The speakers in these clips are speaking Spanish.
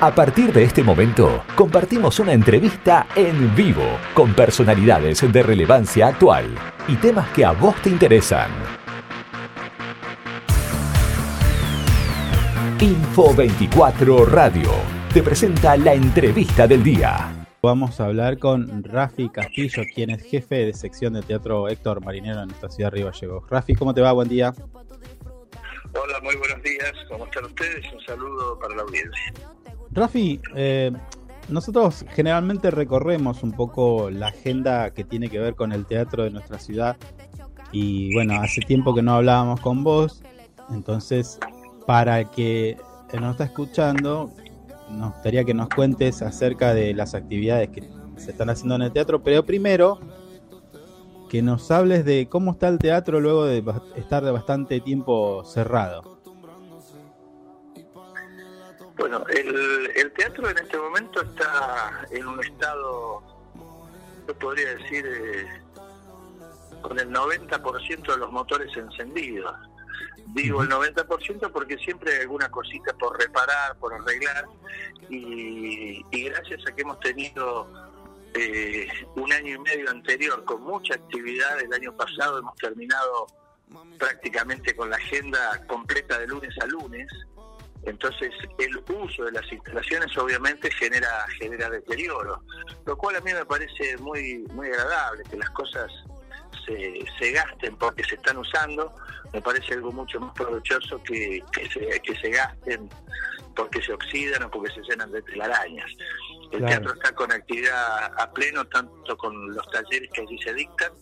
A partir de este momento, compartimos una entrevista en vivo con personalidades de relevancia actual y temas que a vos te interesan. Info 24 Radio te presenta la entrevista del día. Vamos a hablar con Rafi Castillo, quien es jefe de sección de teatro Héctor Marinero en esta ciudad de Río Gallegos. Rafi, ¿cómo te va? Buen día. Hola, muy buenos días. ¿Cómo están ustedes? Un saludo para la audiencia. Rafi, eh, nosotros generalmente recorremos un poco la agenda que tiene que ver con el teatro de nuestra ciudad y bueno, hace tiempo que no hablábamos con vos, entonces para que nos está escuchando, nos gustaría que nos cuentes acerca de las actividades que se están haciendo en el teatro, pero primero que nos hables de cómo está el teatro luego de estar de bastante tiempo cerrado. Bueno, el, teatro en este momento está en un estado, yo podría decir, eh, con el 90% de los motores encendidos. Digo el 90% porque siempre hay alguna cosita por reparar, por arreglar, y, gracias a que hemos tenido eh, un año y medio anterior con mucha actividad, el año pasado hemos terminado prácticamente con la agenda completa de lunes a lunes, entonces el uso de las instalaciones obviamente genera genera deterioro, lo cual a mí me parece muy muy agradable que las cosas se, se gasten porque se están usando, me parece algo mucho más provechoso que, que, se, que se gasten porque se oxidan o porque se llenan de telarañas. El teatro está con actividad a pleno, tanto con los talleres que allí se dictan,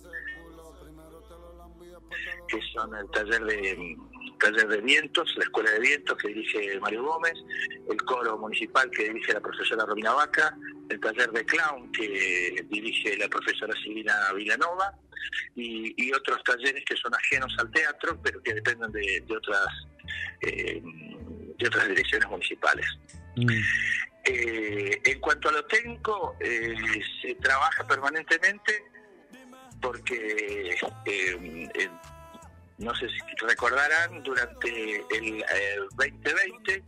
que son el taller de taller de vientos, la escuela de vientos que dirige Mario Gómez, el coro municipal que dirige la profesora Romina Vaca, el taller de clown que dirige la profesora Silvina Villanova y, otros talleres que son ajenos al teatro pero que dependen de, otras eh, de otras direcciones municipales. Mm. Eh, en cuanto a lo técnico, eh, se trabaja permanentemente porque no sé si recordarán, durante el 2020 eh,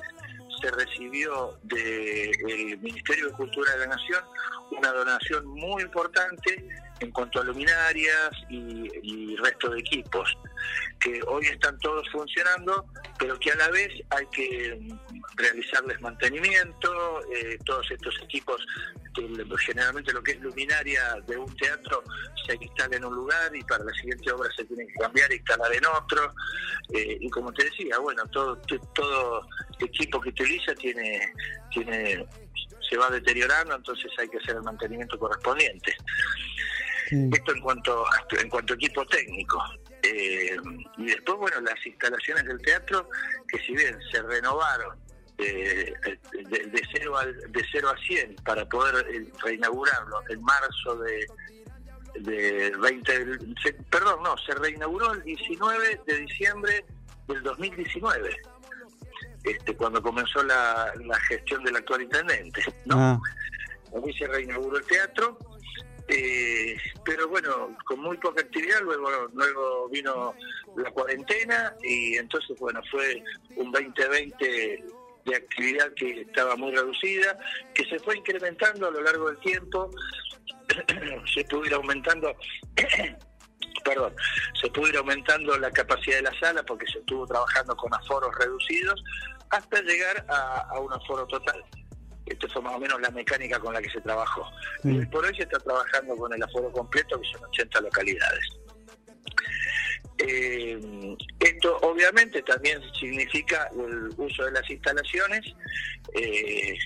se recibió del Ministerio de Cultura de la Nación una donación muy importante en cuanto a luminarias y, resto de equipos, que hoy están todos funcionando, pero que a la vez hay que realizarles mantenimiento, eh, todos estos equipos, generalmente lo que es luminaria de un teatro se instala en un lugar y para la siguiente obra se tiene que cambiar e instalar en otro, eh, y como te decía, bueno, todo, todo equipo que utiliza tiene, tiene se va deteriorando, entonces hay que hacer el mantenimiento correspondiente. Esto en cuanto en cuanto a equipo técnico. Eh, y después, bueno, las instalaciones del teatro, que si bien se renovaron de, de, 0 a, de 0 a 100 para poder eh, reinaugurarlo en marzo de, de 20, perdón, no, se reinauguró el 19 de diciembre del 2019 este, cuando comenzó la, gestión del actual intendente. ¿no? Ah. se reinauguró el teatro, eh, pero bueno, con muy poca actividad, luego, luego vino la cuarentena y entonces, bueno, fue un 2020 de actividad que estaba muy reducida, que se fue incrementando a lo largo del tiempo, se pudo ir aumentando perdón, se pudo ir aumentando la capacidad de la sala porque se estuvo trabajando con aforos reducidos hasta llegar a, un aforo total. Esto fue más o menos la mecánica con la que se trabajó. Y por hoy se está trabajando con el aforo completo, que son 80 localidades. Eh, esto obviamente también significa el uso de las instalaciones eh,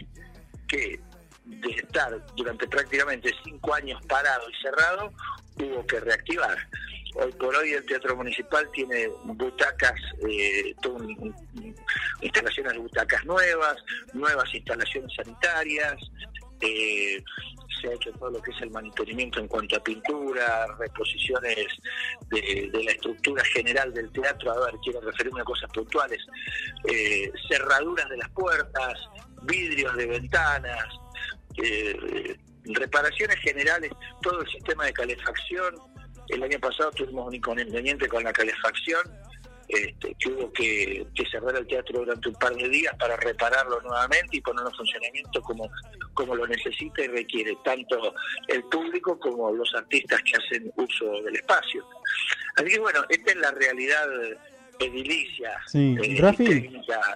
que de estar durante prácticamente cinco años parado y cerrado hubo que reactivar. Hoy por hoy el Teatro Municipal tiene butacas, eh, instalaciones de butacas nuevas, nuevas instalaciones sanitarias, eh, se ha hecho todo lo que es el mantenimiento en cuanto a pintura, reposiciones de, la estructura general del teatro, a ver, quiero referirme a cosas puntuales, eh, cerraduras de las puertas, vidrios de ventanas, eh, reparaciones generales, todo el sistema de calefacción, el año pasado tuvimos un inconveniente con la calefacción, este, que hubo que, cerrar el teatro durante un par de días para repararlo nuevamente y ponerlo en funcionamiento como, como lo necesita y requiere tanto el público como los artistas que hacen uso del espacio. Así que bueno, esta es la realidad edilicia sí. Eh,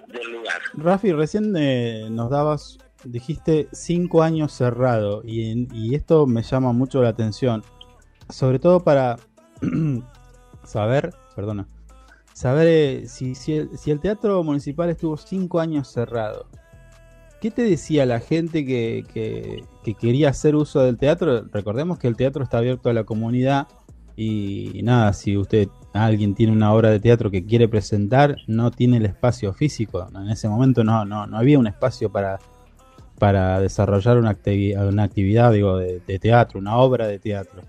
del lugar. Rafi, recién eh, nos dabas, dijiste cinco años cerrado y, y esto me llama mucho la atención, sobre todo para saber, perdona, saber eh, si, si, el, teatro municipal estuvo cinco años cerrado. ¿Qué te decía la gente que, quería hacer uso del teatro? Recordemos que el teatro está abierto a la comunidad y, nada, si usted, alguien tiene una obra de teatro que quiere presentar, no tiene el espacio físico. En ese momento no, no, no había un espacio para, para desarrollar una, actividad, una actividad digo, de teatro, una obra de teatro.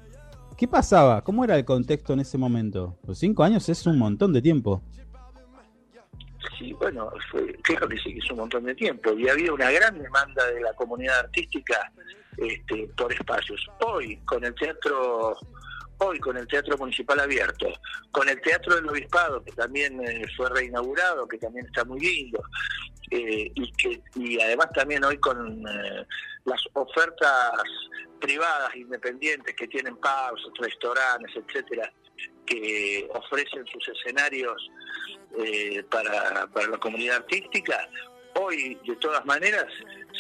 ¿Qué pasaba? ¿Cómo era el contexto en ese momento? Los cinco años es un montón de tiempo. Sí, bueno, fue, claro que sí, es un montón de tiempo. Y había una gran demanda de la comunidad artística este, por espacios. Hoy, con el teatro hoy con el Teatro Municipal abierto, con el Teatro del Obispado, que también eh, fue reinaugurado, que también está muy lindo, eh, y, que, y además también hoy con eh, las ofertas privadas independientes que tienen pubs, restaurantes, etcétera, que ofrecen sus escenarios para, para la comunidad artística, hoy de todas maneras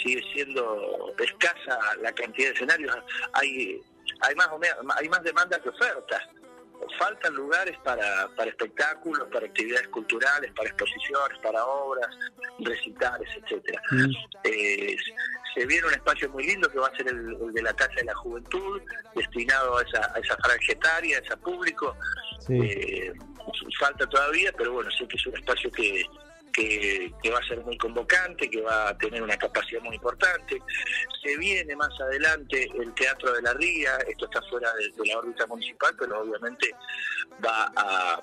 sigue siendo escasa la cantidad de escenarios. Hay hay más, hay más demanda que oferta. Faltan lugares para, para espectáculos, para actividades culturales, para exposiciones, para obras, recitales, etcétera. Mm. Eh, se viene un espacio muy lindo que va a ser el, de la Casa de la Juventud, destinado a esa, a esa franja etaria, a ese público. Eh, falta todavía, pero bueno, sí que es un espacio que, que, va a ser muy convocante, que va a tener una capacidad muy importante. Se viene más adelante el Teatro de la Ría, esto está fuera de, la órbita municipal, pero obviamente va a,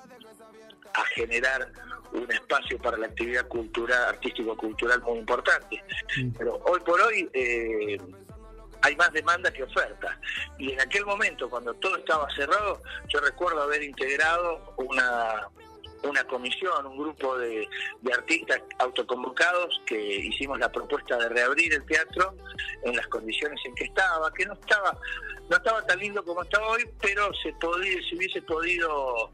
generar un espacio para la actividad cultural, artístico-cultural muy importante. Pero hoy por hoy eh, hay más demanda que oferta. Y en aquel momento, cuando todo estaba cerrado, yo recuerdo haber integrado una, una comisión, un grupo de, artistas autoconvocados que hicimos la propuesta de reabrir el teatro en las condiciones en que estaba, que no estaba no estaba tan lindo como está hoy, pero se podía, se hubiese podido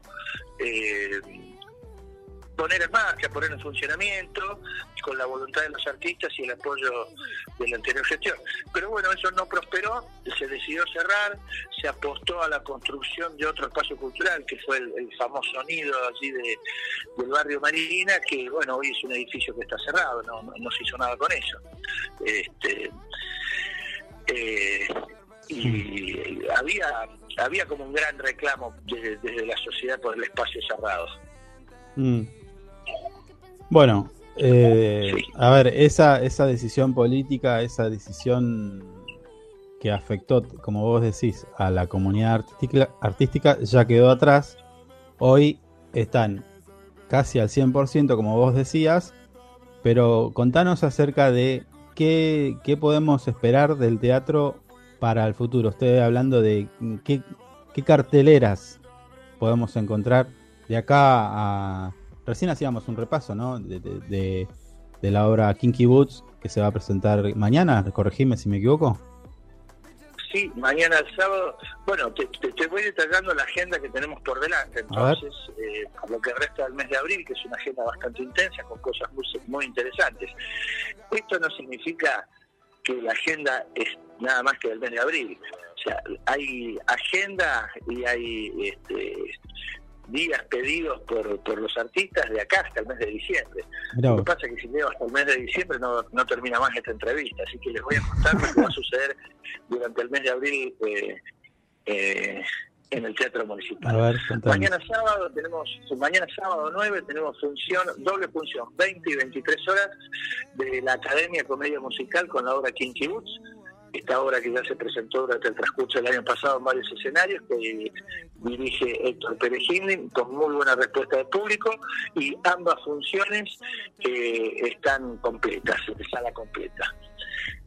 eh, poner en marcha, poner en funcionamiento, con la voluntad de los artistas y el apoyo de la anterior gestión. Pero bueno, eso no prosperó, se decidió cerrar, se apostó a la construcción de otro espacio cultural, que fue el, famoso nido allí de, del barrio Marina, que bueno, hoy es un edificio que está cerrado, no, no, se hizo nada con eso. Este, eh, y había había como un gran reclamo desde, la sociedad por el espacio cerrado. Mm. Bueno, eh, a ver, esa, esa decisión política, esa decisión que afectó, como vos decís, a la comunidad artística, artística ya quedó atrás. Hoy están casi al 100%, como vos decías, pero contanos acerca de qué, qué podemos esperar del teatro para el futuro. Estoy hablando de qué, qué carteleras podemos encontrar de acá a recién hacíamos un repaso, ¿no? De, la obra Kinky Boots que se va a presentar mañana, corregime si me equivoco. Sí, mañana el sábado. Bueno, te, voy detallando la agenda que tenemos por delante. Entonces, eh, lo que resta del mes de abril, que es una agenda bastante intensa, con cosas muy, muy interesantes. Esto no significa que la agenda es nada más que del mes de abril. O sea, hay agenda y hay este, días pedidos por, por los artistas de acá hasta el mes de diciembre. Lo que pasa es que si llego hasta el mes de diciembre no, no termina más esta entrevista, así que les voy a contar lo que va a suceder durante el mes de abril eh, eh, en el Teatro Municipal. mañana sábado tenemos, mañana sábado 9 tenemos función, doble función, 20 y 23 horas de la Academia Comedia Musical con la obra Kinky Boots esta obra que ya se presentó durante el transcurso del año pasado en varios escenarios, que dirige Héctor Pérez con muy buena respuesta del público, y ambas funciones eh, están completas, de sala completa.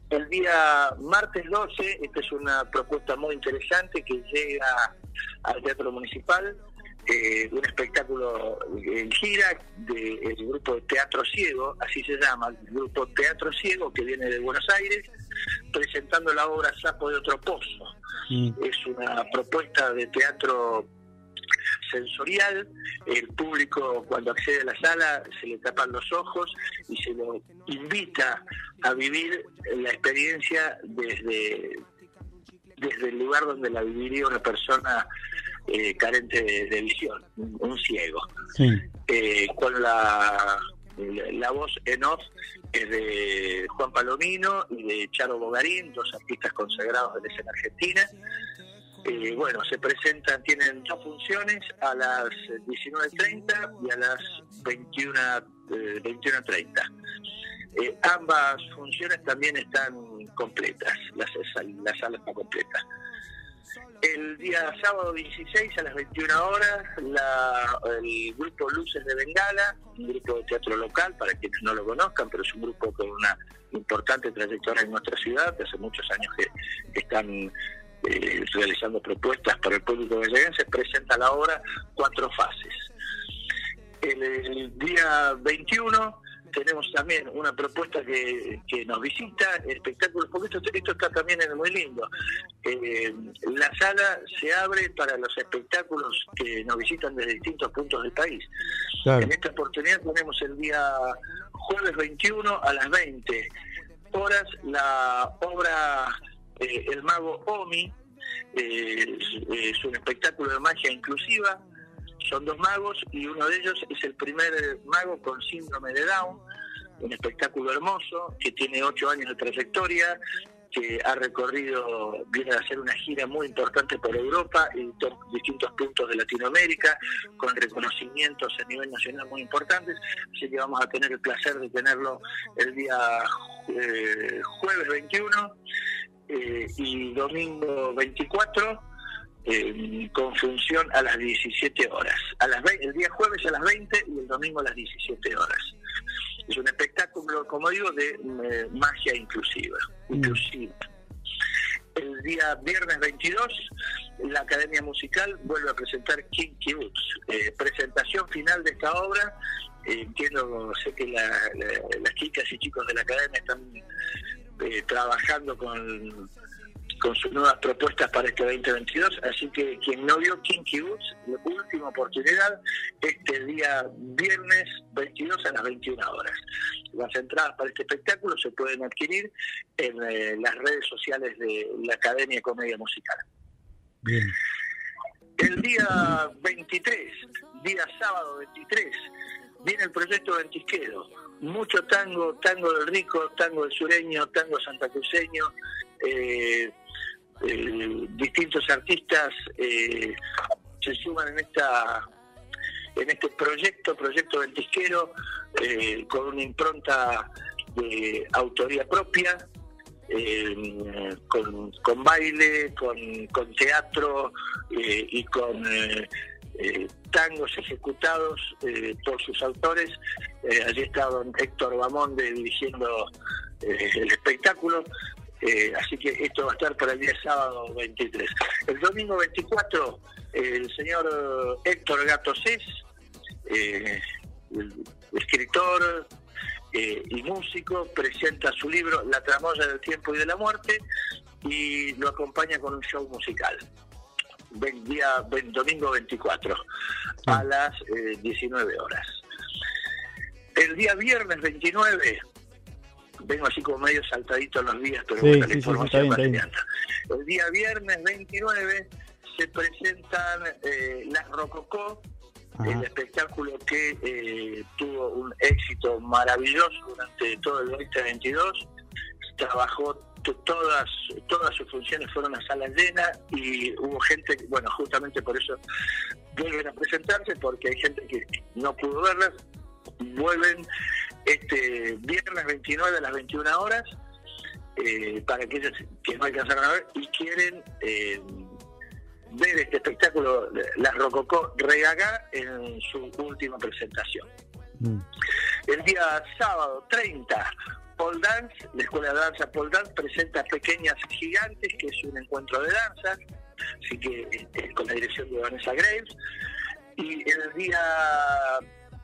El día martes 12, esta es una propuesta muy interesante que llega al Teatro Municipal, eh, un espectáculo en gira del grupo Teatro Ciego, así se llama, el grupo Teatro Ciego que viene de Buenos Aires, presentando la obra Sapo de otro pozo. Mm. Es una propuesta de teatro sensorial, el público cuando accede a la sala se le tapan los ojos y se lo invita a vivir la experiencia desde, desde el lugar donde la viviría una persona eh, carente de, visión, un ciego. Eh, con la, la voz en off es de Juan Palomino y de Charo Bogarín, dos artistas consagrados de la escena argentina. Eh, bueno, se presentan, tienen dos funciones a las 19.30 y a las 21, 21.30. Eh, ambas funciones también están completas, la, la sala está completa. El día sábado 16 a las 21 horas, el grupo Luces de Bengala, un grupo de teatro local, para quienes no lo conozcan, pero es un grupo con una importante trayectoria en nuestra ciudad, que hace muchos años que, están eh, realizando propuestas para el público galleguense, presenta la obra Cuatro Fases. el día 21 tenemos también una propuesta que, nos visita, espectáculos, porque esto, está también es muy lindo. Eh, la sala se abre para los espectáculos que nos visitan desde distintos puntos del país. En esta oportunidad tenemos el día jueves 21 a las 20 horas la obra eh, El Mago Omi, eh, es un espectáculo de magia inclusiva son dos magos y uno de ellos es el primer mago con síndrome de Down, un espectáculo hermoso que tiene ocho años de trayectoria, que ha recorrido, viene a hacer una gira muy importante por Europa y distintos puntos de Latinoamérica, con reconocimientos a nivel nacional muy importantes. Así que vamos a tener el placer de tenerlo el día eh, jueves 21 eh, y domingo 24 con función a las 17 horas. A las el día jueves a las 20 y el domingo a las 17 horas. Es un espectáculo, como digo, de eh, magia inclusiva. Mm. inclusiva. El día viernes 22, la Academia Musical vuelve a presentar Kinky Boots. Eh, presentación final de esta obra. Eh, entiendo, sé que las chicas y chicos de la Academia están trabajando con con sus nuevas propuestas para este 2022. Así que quien no vio Kinky la última oportunidad, este día viernes 22 a las 21 horas. Las entradas para este espectáculo se pueden adquirir en eh, las redes sociales de la Academia de Comedia Musical. Bien. El día 23, día sábado 23, viene el proyecto Ventisquero. Mucho tango, tango del rico, tango del sureño, tango santacruceño, eh, eh, distintos artistas eh, se suman en esta en este proyecto, proyecto del disquero, con una impronta de autoría propia, con, baile, con, teatro y con tangos ejecutados por sus autores. allí está don Héctor Bamonde dirigiendo el espectáculo. Eh, así que esto va a estar para el día sábado 23. El domingo 24, el señor Héctor Gato eh, escritor eh, y músico, presenta su libro La tramoya del tiempo y de la muerte y lo acompaña con un show musical. día, domingo 24 a las 19 horas. El día viernes 29 vengo así como medio saltadito los días, pero bueno, la información El día viernes 29 se presentan eh, las Rococó, el espectáculo que eh, tuvo un éxito maravilloso durante todo el 2022. Trabajó todas todas sus funciones fueron a sala llena y hubo gente, bueno, justamente por eso vuelven a presentarse, porque hay gente que no pudo verlas, vuelven este viernes 29 a las 21 horas eh, para aquellos que no alcanzaron a ver y quieren eh, ver este espectáculo, la Rococó Regagá, en su última presentación. Mm. El día sábado 30, Paul Dance, la Escuela de Danza Paul Dance, presenta Pequeñas Gigantes, que es un encuentro de danza, así que eh, con la dirección de Vanessa Graves. Y el día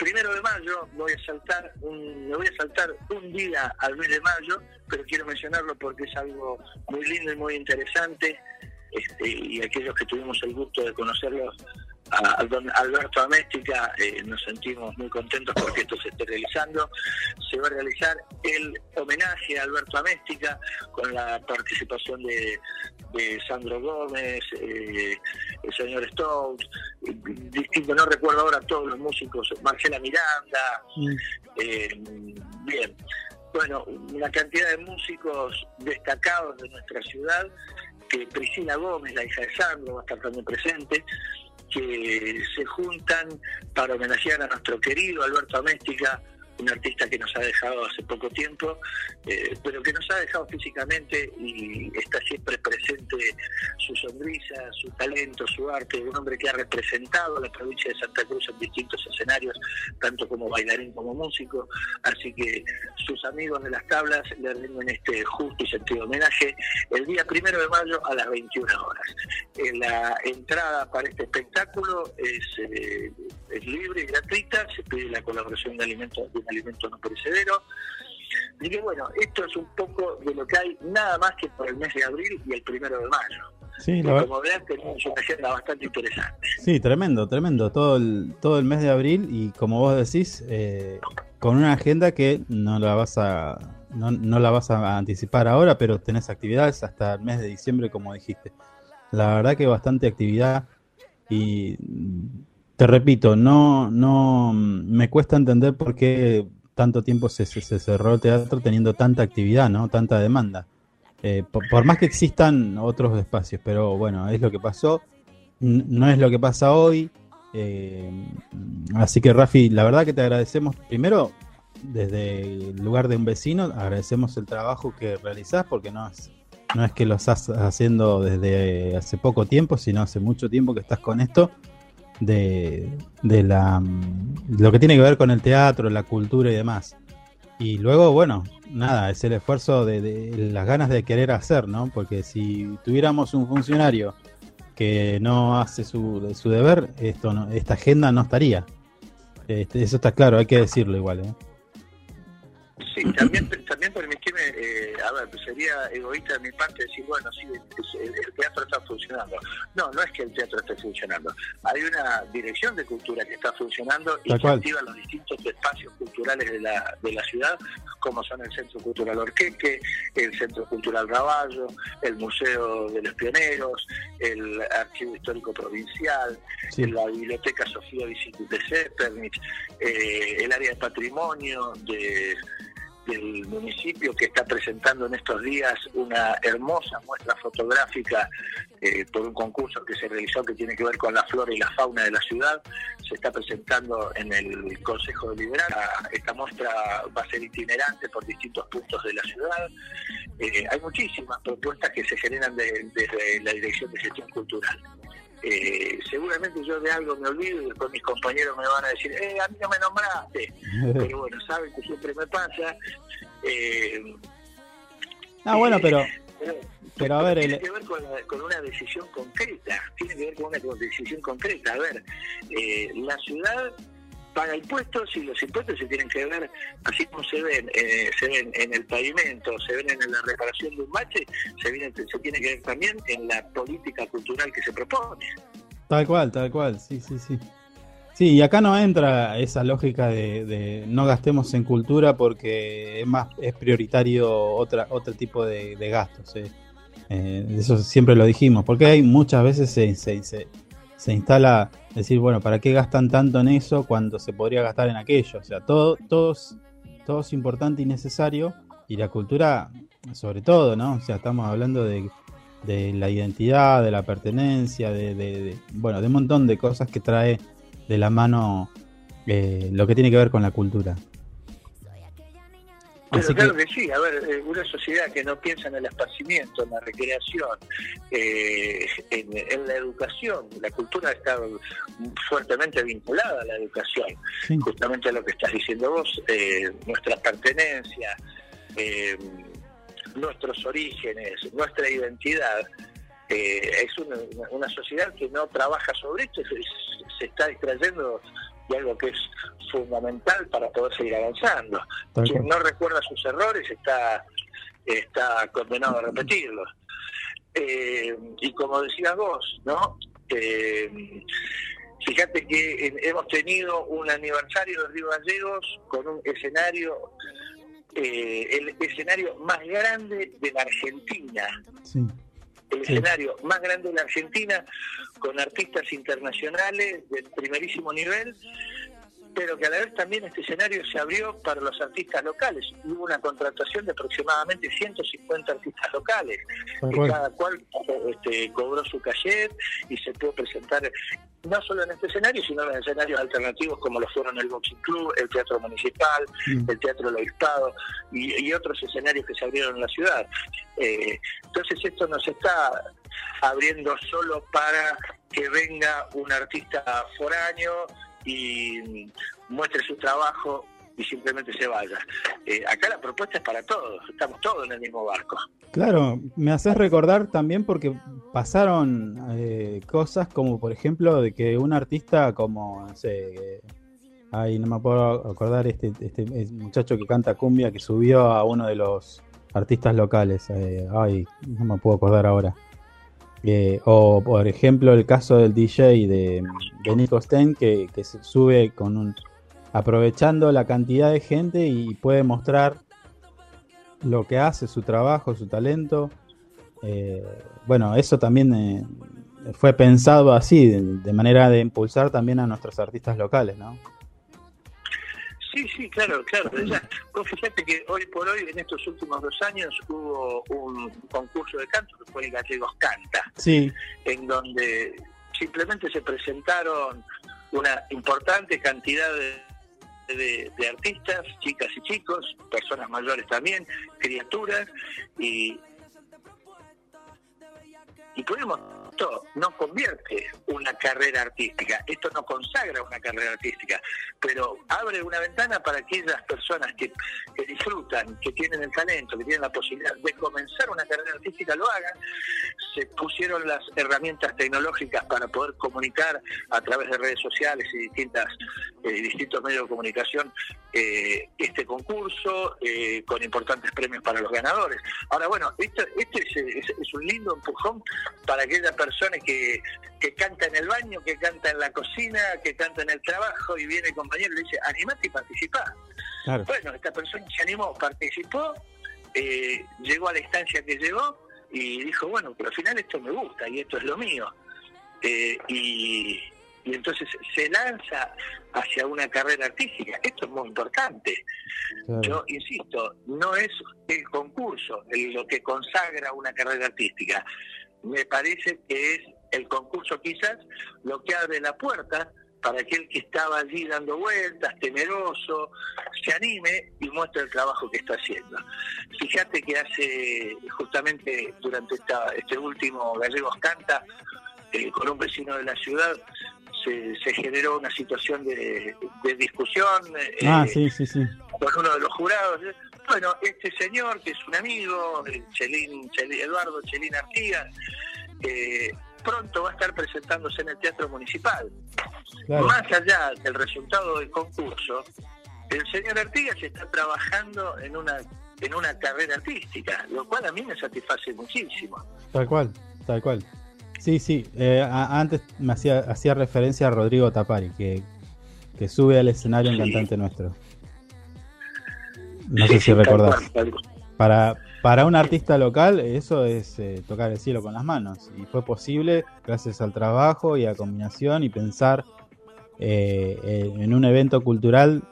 primero de mayo voy a saltar un, me voy a saltar un día al mes de mayo, pero quiero mencionarlo porque es algo muy lindo y muy interesante. Este, y aquellos que tuvimos el gusto de conocerlos a, don Alberto Améstica, eh, nos sentimos muy contentos porque esto se esté realizando. Se va a realizar el homenaje a Alberto Améstica con la participación de, Sandro Gómez, eh, el señor Stokes, distinto, no recuerdo ahora todos los músicos, Marcela Miranda, eh, bien. Bueno, una cantidad de músicos destacados de nuestra ciudad, que Priscila Gómez, la hija de Sandro, va a estar también presente, que se juntan para homenajear a nuestro querido Alberto Améstica, un artista que nos ha dejado hace poco tiempo, eh, pero que nos ha dejado físicamente y está siempre presente su sonrisa, su talento, su arte, un hombre que ha representado a la provincia de Santa Cruz en distintos escenarios, tanto como bailarín como músico, así que sus amigos de las tablas le rinden este justo y sentido homenaje el día primero de mayo a las 21 horas. Eh, la entrada para este espectáculo es, eh, es libre y gratuita, se pide la colaboración de alimentos alimento no perecedero. Y que bueno, esto es un poco de lo que hay nada más que por el mes de abril y el primero de mayo. Sí, como vean, tenemos una agenda bastante interesante. Sí, tremendo, tremendo. Todo el, todo el mes de abril y como vos decís, eh, con una agenda que no la vas a no, no, la vas a anticipar ahora, pero tenés actividades hasta el mes de diciembre, como dijiste. La verdad que bastante actividad y te repito, no, no me cuesta entender por qué tanto tiempo se, se, cerró el teatro teniendo tanta actividad, ¿no? Tanta demanda. Eh, por, más que existan otros espacios, pero bueno, es lo que pasó, no es lo que pasa hoy. Eh, así que Rafi, la verdad que te agradecemos primero desde el lugar de un vecino, agradecemos el trabajo que realizás porque no es, no es que lo estás haciendo desde hace poco tiempo, sino hace mucho tiempo que estás con esto de, de la, lo que tiene que ver con el teatro, la cultura y demás. Y luego, bueno, nada, es el esfuerzo de, las ganas de querer hacer, ¿no? Porque si tuviéramos un funcionario que no hace su, su deber, esto no, esta agenda no estaría. Este, eso está claro, hay que decirlo igual. ¿eh? Sí, también, también eh, a ver, sería egoísta de mi parte decir, bueno, sí, el, teatro está funcionando. No, no es que el teatro esté funcionando. Hay una dirección de cultura que está funcionando y que activa los distintos espacios culturales de la, de la ciudad, como son el Centro Cultural Orqueque, el Centro Cultural Raballo, el Museo de los Pioneros, el Archivo Histórico Provincial, la Biblioteca Sofía Visitis de eh, el área de patrimonio de del municipio que está presentando en estos días una hermosa muestra fotográfica eh, por un concurso que se realizó que tiene que ver con la flora y la fauna de la ciudad. Se está presentando en el Consejo Deliberante. Esta muestra va a ser itinerante por distintos puntos de la ciudad. Eh, hay muchísimas propuestas que se generan desde la Dirección de Gestión Cultural. Eh, seguramente yo de algo me olvido y después mis compañeros me van a decir, eh, a mí no me nombraste. pero bueno, saben que siempre me pasa. Eh, ah, bueno, pero... Pero, a ver, tiene que ver con, una decisión concreta, tiene que ver con una decisión concreta. A ver, la ciudad paga impuestos y los impuestos se tienen que ver, así como se ven, eh, se ven en el pavimento, se ven en la reparación de un bache, se, viene, se tiene que ver también en la política cultural que se propone. Tal cual, tal cual, sí, sí, sí. Sí, y acá no entra esa lógica de, no gastemos en cultura porque es más es prioritario otra otro tipo de, gastos. Eh. Eh, eso siempre lo dijimos, porque hay muchas veces se, se, se instala decir, bueno, ¿para qué gastan tanto en eso cuando se podría gastar en aquello? O sea, todo, todo, todo es importante y necesario y la cultura sobre todo, ¿no? O sea, estamos hablando de, de la identidad, de la pertenencia, de, bueno, de un montón de cosas que trae de la mano eh, lo que tiene que ver con la cultura. Pero claro que... sí, a ver, eh, una sociedad que no piensa en el esparcimiento, en la recreación, eh, en, la educación, la cultura está fuertemente vinculada a la educación, justamente a lo que estás diciendo vos, eh, nuestra pertenencia, nuestros orígenes, nuestra identidad. es una, sociedad que no trabaja sobre esto, se está distrayendo de algo que es fundamental para poder seguir avanzando. Quien no recuerda sus errores está, está condenado a repetirlos. Eh, y como decías vos, ¿no? Eh, fíjate que hemos tenido un aniversario de Río Gallegos con un escenario, eh, el escenario más grande de la Argentina. El escenario más grande de la Argentina con artistas internacionales del primerísimo nivel pero que a la vez también este escenario se abrió para los artistas locales. Hubo una contratación de aproximadamente 150 artistas locales, que cada cual este, cobró su cachet y se pudo presentar no solo en este escenario, sino en escenarios alternativos como lo fueron el Boxing Club, el Teatro Municipal, mm. el Teatro del Obispado y, otros escenarios que se abrieron en la ciudad. Eh, entonces esto nos está abriendo solo para que venga un artista foráneo y muestre su trabajo y simplemente se vaya. Eh, acá la propuesta es para todos, estamos todos en el mismo barco. Claro, me haces recordar también porque pasaron eh, cosas como por ejemplo de que un artista como, no sé, ay, no me puedo acordar este, este muchacho que canta cumbia que subió a uno de los artistas locales, eh, ay, no me puedo acordar ahora. O por ejemplo el caso del DJ de, de Nico que, se sube con un aprovechando la cantidad de gente y puede mostrar lo que hace, su trabajo, su talento. Eh, bueno, eso también eh, fue pensado así, de, manera de impulsar también a nuestros artistas locales, ¿no? Sí, sí, claro, claro. Ya, vos fíjate que hoy por hoy, en estos últimos dos años, hubo un concurso de canto que fue el Gallegos Canta, sí. en donde simplemente se presentaron una importante cantidad de, de, artistas, chicas y chicos, personas mayores también, criaturas, y, y esto no convierte una carrera artística, esto no consagra una carrera artística, pero abre una ventana para aquellas personas que, disfrutan, que tienen el talento, que tienen la posibilidad de comenzar una carrera artística, lo hagan. Se pusieron las herramientas tecnológicas para poder comunicar a través de redes sociales y distintas, eh, distintos medios de comunicación eh, este concurso eh, con importantes premios para los ganadores. Ahora, bueno, este, es, un lindo empujón para aquella persona que, que canta en el baño, que canta en la cocina, que canta en el trabajo y viene el compañero y le dice, animate y participa. Bueno, esta persona se animó, participó, eh, llegó a la instancia que llegó y dijo, bueno, pero al final esto me gusta y esto es lo mío. Eh, y, y entonces se lanza hacia una carrera artística. Esto es muy importante. Yo insisto, no es el concurso lo que consagra una carrera artística me parece que es el concurso quizás lo que abre la puerta para aquel que estaba allí dando vueltas, temeroso, se anime y muestre el trabajo que está haciendo. Fíjate que hace justamente durante este último Gallegos Canta, eh, con un vecino de la ciudad, se, generó una situación de, discusión eh, ah, sí, sí, sí. con uno de los jurados. Bueno, este señor, que es un amigo, Chelín, Eduardo Chelín Artigas, eh, pronto va a estar presentándose en el Teatro Municipal. Más allá del resultado del concurso, el señor Artigas está trabajando en una en una carrera artística, lo cual a mí me satisface muchísimo. Tal cual, tal cual. Sí, sí, eh, antes me hacía, hacía referencia a Rodrigo Tapari, que, que sube al escenario un cantante nuestro. No sé si recordás. Para, para un artista local, eso es eh, tocar el cielo con las manos. Y fue posible gracias al trabajo y a combinación y pensar eh, en un evento cultural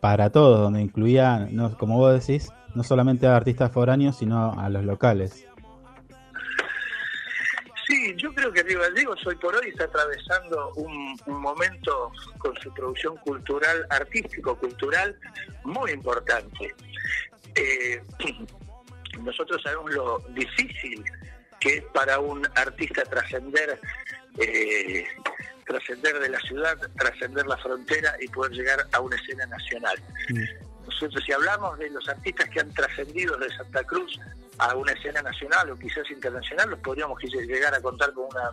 para todos, donde incluía, no, como vos decís, no solamente a artistas foráneos, sino a los locales. Creo que Río Gallegos hoy por hoy está atravesando un, momento con su producción cultural, artístico-cultural, muy importante. Eh, nosotros sabemos lo difícil que es para un artista trascender eh, trascender de la ciudad, trascender la frontera y poder llegar a una escena nacional. Mm. Entonces, si hablamos de los artistas que han trascendido de Santa Cruz a una escena nacional o quizás internacional, los podríamos llegar a contar con una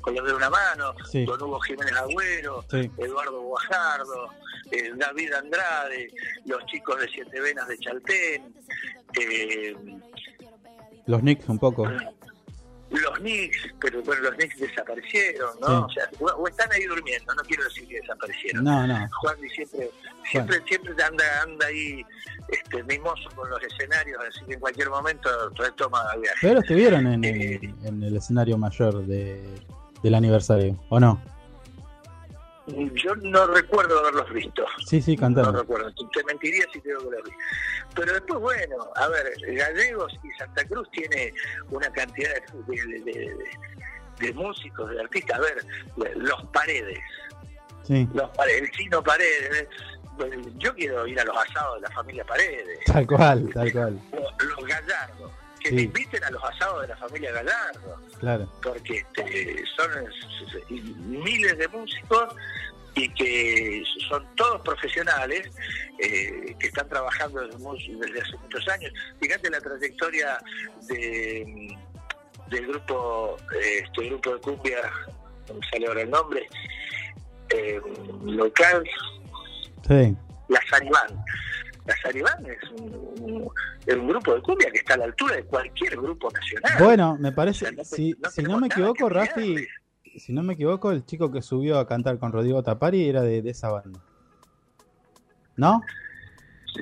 con los de una mano, con Hugo Jiménez Agüero, Eduardo Guajardo, eh, David Andrade, los chicos de Siete Venas de Chaltén. Eh, los Knicks un poco. Los Knicks, pero bueno, los Knicks desaparecieron, ¿no? O, sea, o, están ahí durmiendo, no quiero decir que desaparecieron. No, no. Juan siempre, siempre, siempre anda, anda ahí este, mimoso con los escenarios, así que en cualquier momento retoma el viaje. Pero estuvieron en, eh, en el escenario mayor de, del aniversario, ¿o no? Yo no recuerdo haberlos visto. Sí, sí, cantando. No recuerdo. Te mentiría si creo que los vi. Pero después, bueno, a ver, Gallegos y Santa Cruz tiene una cantidad de, de, músicos, de artistas. A ver, los paredes. Sí. Los paredes, el chino paredes. Yo quiero ir a los asados de la familia Paredes. Tal cual, tal cual. Los, los Gallardos que me inviten a los asados de la familia Gallardo. Claro. Porque este, son miles de músicos y que son todos profesionales eh, que están trabajando desde, hace muchos años. Fíjate la trayectoria de, del grupo, este grupo de cumbia, no me sale ahora el nombre, eh, local, sí. la Saribán. La Saribán es un, grupo de cumbia que está a la altura de cualquier grupo nacional. Bueno, me parece, si, si no me equivoco, Rafi, si no me equivoco, el chico que subió a cantar con Rodrigo Tapari era de, esa banda. ¿No?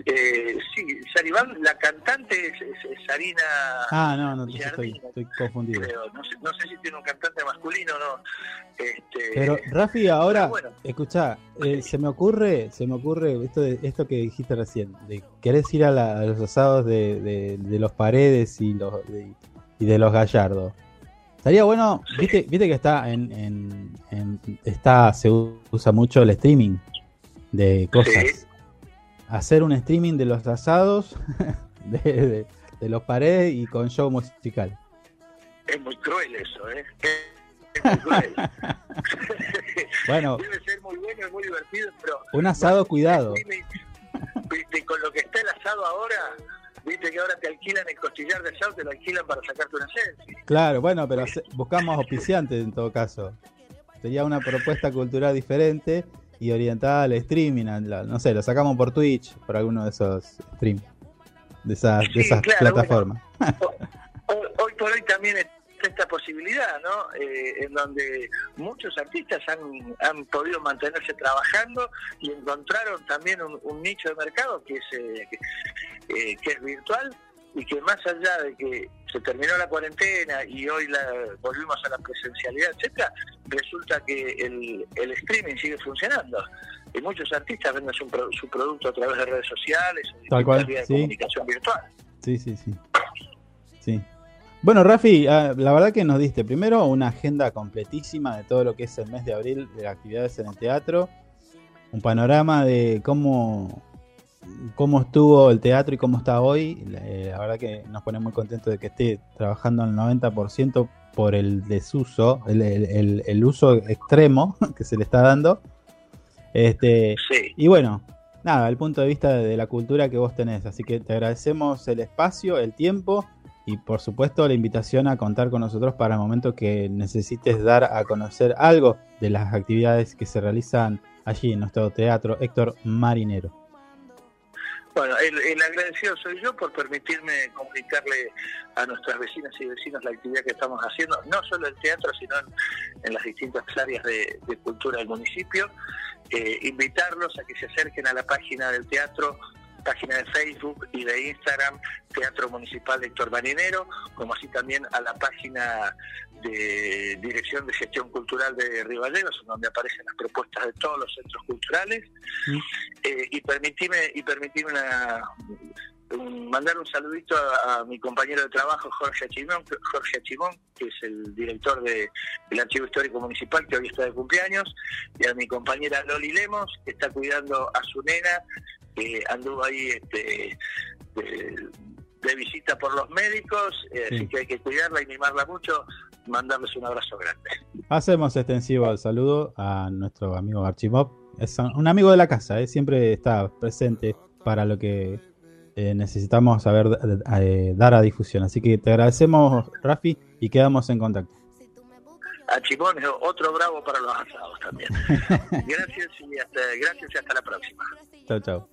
Eh, sí, Saribán, la cantante es, Sarina. Ah, no, no, estoy, estoy, confundido. no, sé, no, sé, si tiene un cantante masculino o no. Este, pero Rafi, ahora, escucha, eh, se me ocurre, se me ocurre esto de, esto que dijiste recién, de querés ir a, los asados de, de, los paredes y los y de los gallardos. Estaría bueno, viste, viste que está en, en, está se usa mucho el streaming de cosas. Hacer un streaming de los asados, de, los paredes y con show musical. Es muy cruel eso, ¿eh? Es muy cruel. bueno. Debe ser muy bueno y muy divertido, pero... Un asado cuidado. Viste, con lo que está el asado ahora, Viste que ahora te alquilan el costillar de asado, te lo alquilan para sacarte una selfie. Claro, bueno, pero buscamos auspiciantes en todo caso. Sería una propuesta cultural diferente y orientada al streaming. no sé, lo sacamos por Twitch, por alguno de esos streams, de esas, de esas plataformas. hoy, por hoy también esta posibilidad, ¿no? Eh, en donde muchos artistas han, han podido mantenerse trabajando y encontraron también un, nicho de mercado que es, eh, eh, que es virtual y que más allá de que se terminó la cuarentena y hoy la, volvimos a la presencialidad, etcétera, resulta que el, el streaming sigue funcionando y muchos artistas venden su, su producto a través de redes sociales Tal cual, de comunicación virtual. Sí, sí, sí. Sí. Bueno, Rafi, ah, la verdad que nos diste primero una agenda completísima de todo lo que es el mes de abril de actividades en el teatro, un panorama de cómo, cómo estuvo el teatro y cómo está hoy. Eh, la verdad que nos pone muy contentos de que esté trabajando al 90% por el desuso, el, uso extremo que se le está dando. Este, Y bueno, nada, el punto de vista de la cultura que vos tenés. Así que te agradecemos el espacio, el tiempo y por supuesto la invitación a contar con nosotros para el momento que necesites dar a conocer algo de las actividades que se realizan allí en nuestro teatro Héctor Marinero. Bueno, el, agradecido soy yo por permitirme comunicarle a nuestras vecinas y vecinos la actividad que estamos haciendo, no solo en teatro, sino en, las distintas áreas de, cultura del municipio. Eh, invitarlos a que se acerquen a la página del teatro página de Facebook y de Instagram Teatro Municipal de Héctor Marinero, como así también a la página de Dirección de Gestión Cultural de Rivalleros, donde aparecen las propuestas de todos los centros culturales. Eh, y permitime, y permitime mandar un saludito a, mi compañero de trabajo Jorge Achimón, Jorge Achimón, que es el director del Archivo Histórico Municipal, que hoy está de cumpleaños, y a mi compañera Loli Lemos, que está cuidando a su nena anduvo ahí este, de, visita por los médicos, eh, así que hay que cuidarla y mimarla mucho, mandarles un abrazo grande. Hacemos extensivo el saludo a nuestro amigo Archimov, es un amigo de la casa, eh, siempre está presente para lo que eh, necesitamos saber eh, dar a difusión. Así que te agradecemos, Rafi, y quedamos en contacto. A Chimón, otro bravo para los asados también. gracias y hasta, gracias y hasta la próxima. Chao, chao.